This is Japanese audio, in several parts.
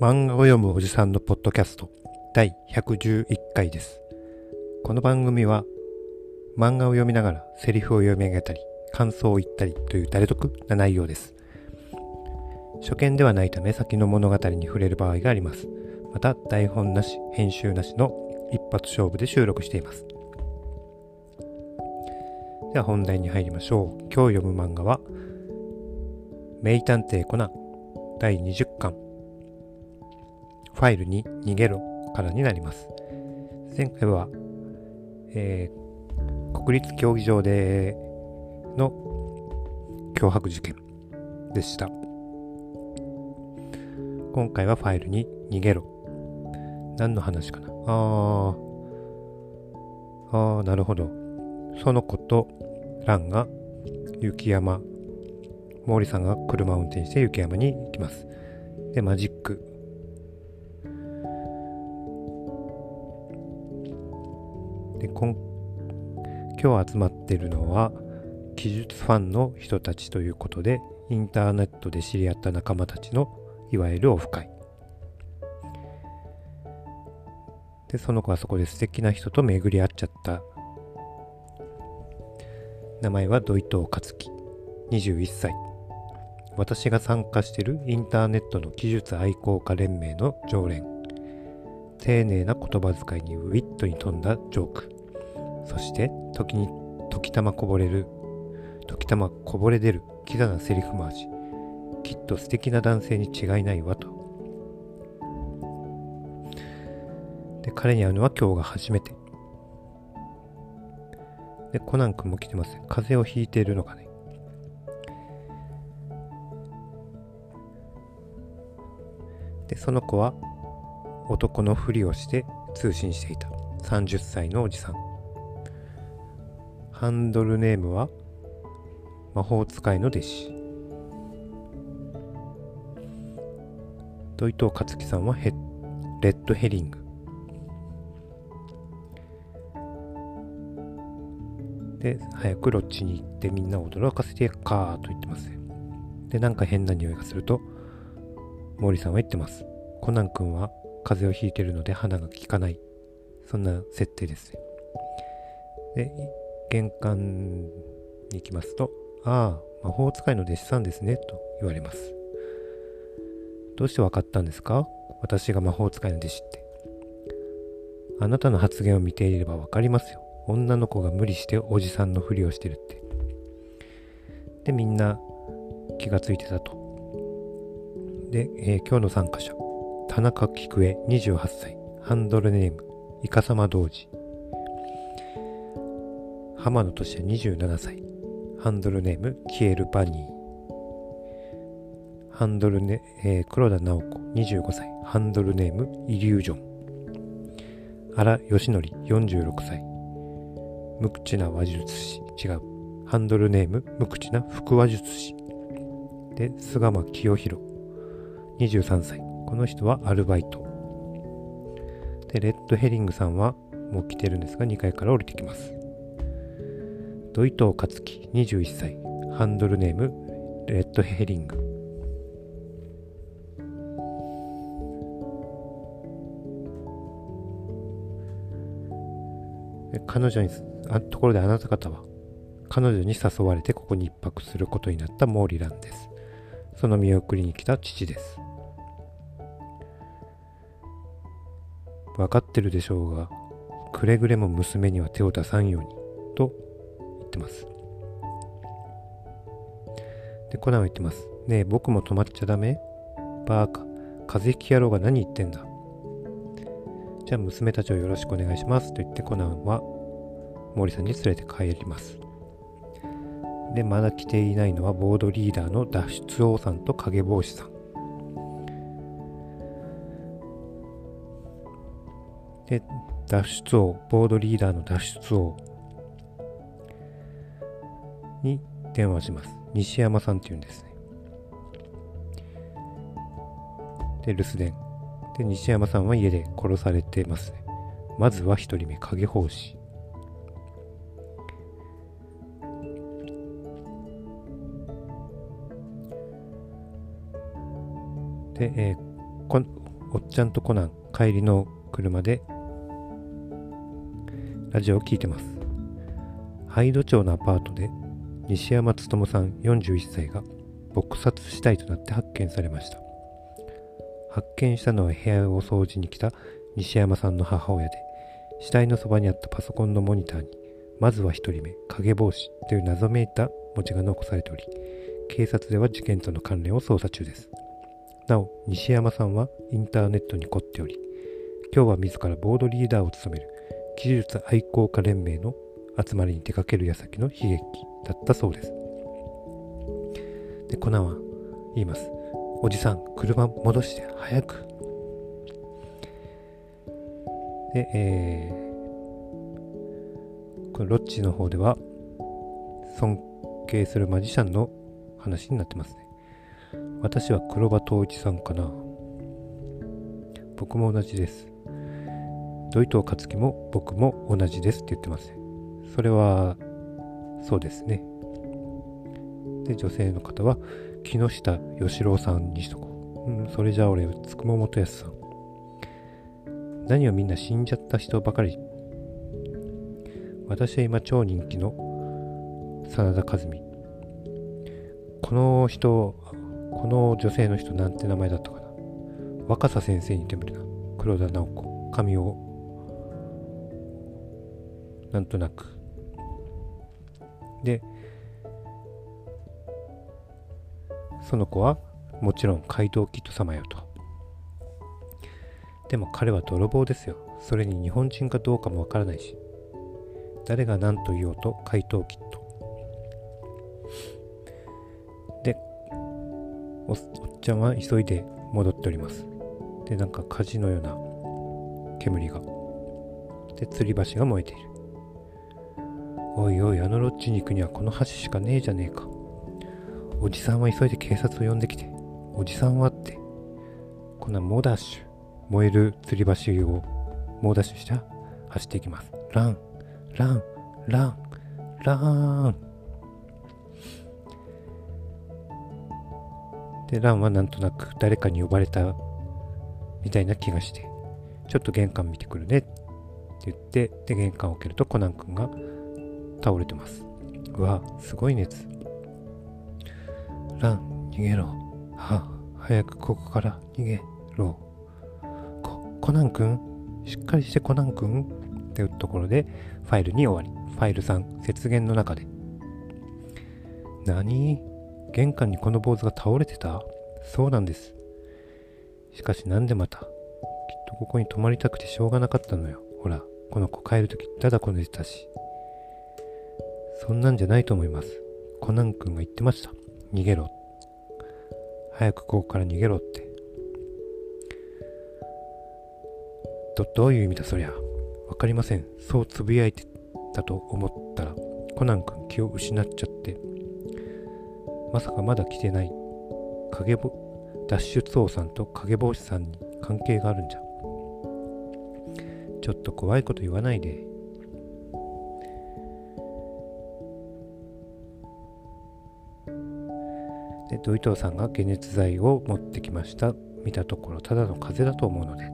漫画を読むおじさんのポッドキャスト第111回です。この番組は漫画を読みながらセリフを読み上げたり感想を言ったりという誰得な内容です。初見ではないため先の物語に触れる場合があります。また台本なし、編集なしの一発勝負で収録しています。では本題に入りましょう。今日読む漫画は名探偵コナン第20巻ファイルに逃げろからになります。前回は、えー国立競技場での脅迫事件でした。今回はファイルに逃げろ。何の話かな？あー、あー、なるほど。その子とランが雪山、毛利さんが車を運転して雪山に行きます。で、マジック。で、今今日集まってるのは、技術ファンの人たちということで、インターネットで知り合った仲間たちのいわゆるオフ会。で、その子はそこで素敵な人と巡り合っちゃった。名前は土井藤克樹、21歳。私が参加しているインターネットの技術愛好家連盟の常連。丁寧な言葉遣いにウィットに富んだジョーク。そして、時に時たまこぼれる、時たまこぼれ出るキザなセリフ回し。きっと素敵な男性に違いないわと。で、彼に会うのは今日が初めて。で、コナン君も来てます。風邪をひいているのかね。で、その子は男のふりをして通信していた。30歳のおじさん。ハンドルネームは魔法使いの弟子。土井藤克樹さんはヘレッドヘリング。で、早くロッチに行ってみんなを驚かせてやっかーと言ってます。で、なんか変な匂いがすると、毛利さんは言ってます。コナン君は風邪をひいてるので鼻が効かない。そんな設定ですね。で、玄関に行きますと、ああ、魔法使いの弟子さんですね、と言われます。どうしてわかったんですか？私が魔法使いの弟子って。あなたの発言を見ていればわかりますよ。女の子が無理しておじさんのふりをしてるって。で、みんな気がついてたと。で、えー今日の参加者。田中菊江28歳。ハンドルネーム、イカサマ童子。浜野俊也27歳。ハンドルネーム、キエルバニー。ハンドルネ、えー黒田直子25歳。ハンドルネーム、イリュージョン。荒義則46歳。無口な話術師。違う。ハンドルネーム、無口な腹話術師。で、菅間清弘。23歳。この人はアルバイト。で、レッドヘリングさんはもう来てるんですが、2階から降りてきます。土井藤克樹、21歳。ハンドルネーム、レッドヘリング。彼女に、あところであなた方は、彼女に誘われてここに一泊することになったモーリランです。その見送りに来た父です。分かってるでしょうが、くれぐれも娘には手を出さんように、と言ってます。で、コナンは言ってます。ねえ、僕も止まっちゃダメ？バーカ、風邪ひき野郎が何言ってんだ？じゃあ娘たちをよろしくお願いしますと言ってコナンは毛利さんに連れて帰ります。で、まだ来ていないのはボードリーダーの脱出王さんと影帽子さん。で、脱出王、ボードリーダーの脱出王に電話します。西山さんっていうんですね。で、留守電。で、西山さんは家で殺されてますね。まずは一人目、影法師。で、えーこおっちゃんとコナン帰りの車でラジオを聞いてます。ハイド町のアパートで西山勉さん41歳が撲殺死体となって発見されました。発見したのは部屋を掃除に来た西山さんの母親で死体のそばにあったパソコンのモニターにまずは1人目影帽子という謎めいた文字が残されており警察では事件との関連を捜査中です。なお西山さんはインターネットに凝っており今日は自らボードリーダーを務める技術愛好家連盟の集まりに出かける矢先の悲劇だったそうです。でコナンは言います。おじさん車戻して早く。でえー、これロッチの方では尊敬するマジシャンの話になってますね。私は黒羽統一さんかな。僕も同じです。土井藤克樹も僕も同じですって言ってます。それはそうですね。で女性の方は木下義郎さんにしとこう、うん、それじゃあ俺つくも元康さん。何をみんな死んじゃった人ばかり。私は今超人気の真田和美。この人この女性の人なんて名前だったかな。若狭先生に似てみるな。黒田直子。髪をなんとなく。でその子はもちろん怪盗キッド様よと。でも彼は泥棒ですよ。それに日本人かどうかもわからないし。誰が何と言おうと怪盗キッド。でおっちゃんは急いで戻っております。でなんか火事のような煙が。で吊り橋が燃えている。おいおいあのロッジに行くにはこの橋しかねえじゃねえか。おじさんは急いで警察を呼んできて。おじさんはって。こんな猛ダッシュ。燃える吊り橋を。猛ダッシュして走っていきます。ラン。ラン。ラン。ラン。でランはなんとなく誰かに呼ばれたみたいな気がして。ちょっと玄関見てくるね。って言って。で玄関を開けるとコナン君が倒れてます。うわすごい熱。ラン逃げろ。は早くここから逃げろ。ココナン君？しっかりしてコナン君？っていうところでファイルに終わり。ファイル3雪原の中で。何？玄関にこの坊主が倒れてた？そうなんです。しかしなんでまた？きっとここに泊まりたくてしょうがなかったのよ。ほらこの子帰るときただこ寝てたし。そんなんじゃないと思います。コナン君が言ってました。逃げろ。早くここから逃げろって。どどういう意味だそりゃ。わかりません。そうつぶやいてたと思ったらコナン君気を失っちゃって。まさかまだ来てない。影ぼ脱出王さんと影帽子さんに関係があるんじゃ。ちょっと怖いこと言わないで。で土井藤さんが解熱剤を持ってきました。見たところただの風邪だと思うので。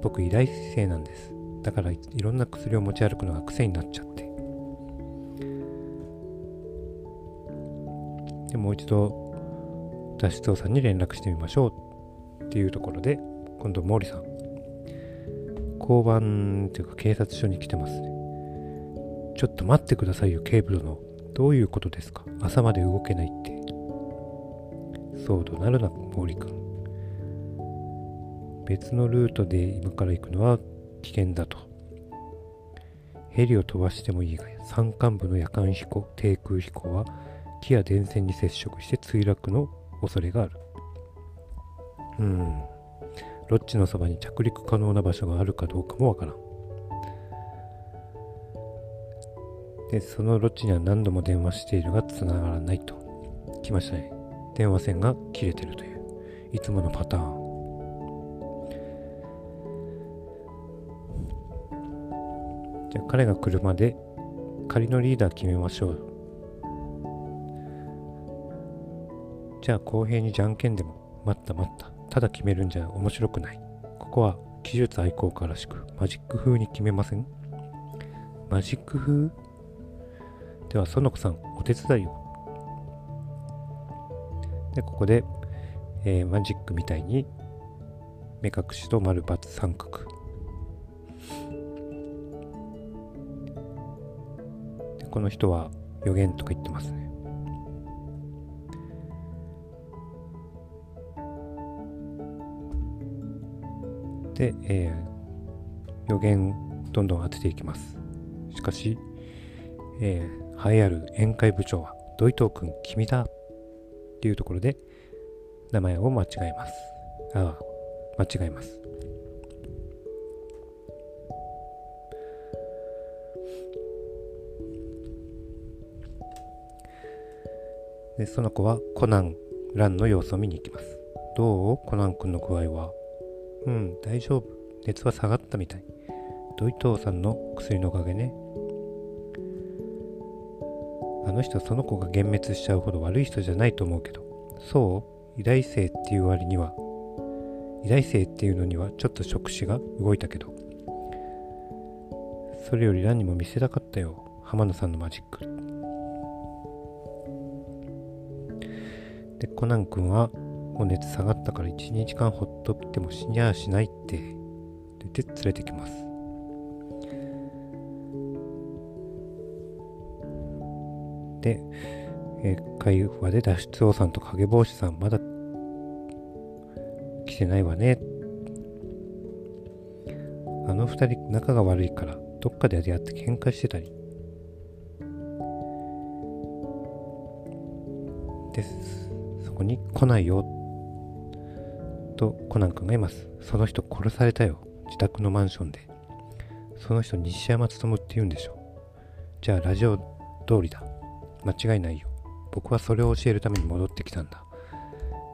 僕医大生なんです。だからいろんな薬を持ち歩くのが癖になっちゃって。でもう一度脱出王さんに連絡してみましょうっていうところで今度毛利さん交番というか警察署に来てますね。ちょっと待ってくださいよ警部殿どういうことですか？朝まで動けないって。騒動なるな毛利君。別のルートで今から行くのは危険だと。ヘリを飛ばしてもいいが山間部の夜間飛行低空飛行は木や電線に接触して墜落の恐れがある。うん。ロッジのそばに着陸可能な場所があるかどうかもわからん。でそのロッジには何度も電話しているが繋がらないと。来ましたね。電話線が切れてるといういつものパターン。じゃあ彼が来るまで仮のリーダー決めましょう。じゃあ公平にじゃんけんでも待った待った。ただ決めるんじゃ面白くない。ここは技術愛好家らしくマジック風に決めません？マジック風？では、園子さん、お手伝いを。で、ここで、えー、マジックみたいに目隠しと丸×三角。でこの人は予言とか言ってますね。で、えー、予言どんどん当てていきます。しかし、えー、栄えある宴会部長は土井藤君君だ。っていうところで名前を間違えます。ああ間違えます。でその子はコナンランの様子を見に行きます。どう？コナン君の具合は？うん大丈夫。熱は下がったみたい。土井藤さんの薬のおかげね。あの人その子が幻滅しちゃうほど悪い人じゃないと思うけど。そう偉大生っていう割には。偉大生っていうのにはちょっと触手が動いたけど。それより何にも見せたかったよ。浜野さんのマジック。でコナン君はもう熱下がったから12時間ほっとっても死にゃあしないって。で連れてきます。えー、会話で脱出王さんと影帽子さんまだ来てないわね。あの二人仲が悪いからどっかで出会って喧嘩してたり。です。そこに来ないよ。とコナン君がいます。その人殺されたよ。自宅のマンションで。その人西山努って言うんでしょ。じゃあラジオ通りだ。間違いないよ。僕はそれを教えるために戻ってきたんだ。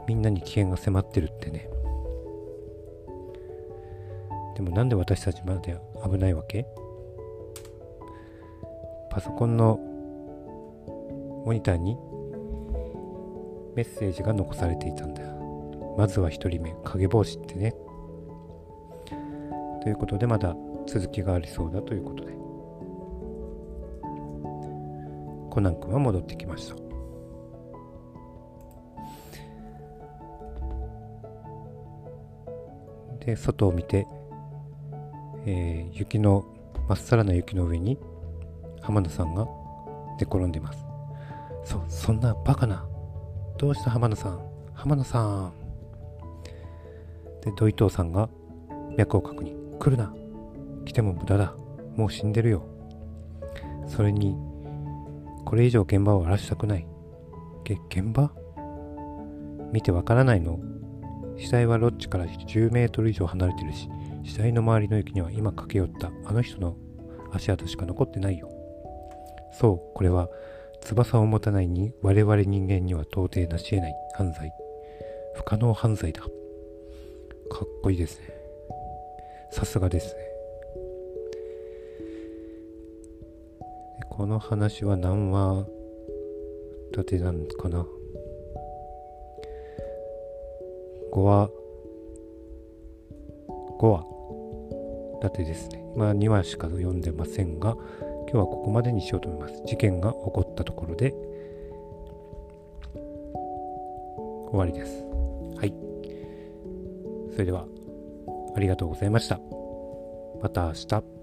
みんなに危険が迫ってるってね。でもなんで私たちまで危ないわけ？パソコンのモニターにメッセージが残されていたんだ。まずは1人目、影帽子ってね。ということでまだ続きがありそうだということで。コナン君は戻ってきました。で、外を見てえー、雪のまっさらな雪の上に浜田さんが寝転んでいます。そそんなバカなどうした浜田さん？浜田さん。で土井藤さんが脈を確認。来るな。来ても無駄だ。もう死んでるよ。それにこれ以上現場を荒らしたくないげ現場？見てわからないの？死体はロッジから10メートル以上離れてるし死体の周りの雪には今駆け寄ったあの人の足跡しか残ってないよ。そう、これは翼を持たないに我々人間には到底なし得ない犯罪。不可能犯罪だ。かっこいいですね。さすがですね。この話は何話立てなんかな ?5 話、5話立てですね。まあ2話しか読んでませんが、今日はここまでにしようと思います。事件が起こったところで終わりです。はい。それでは、ありがとうございました。また明日。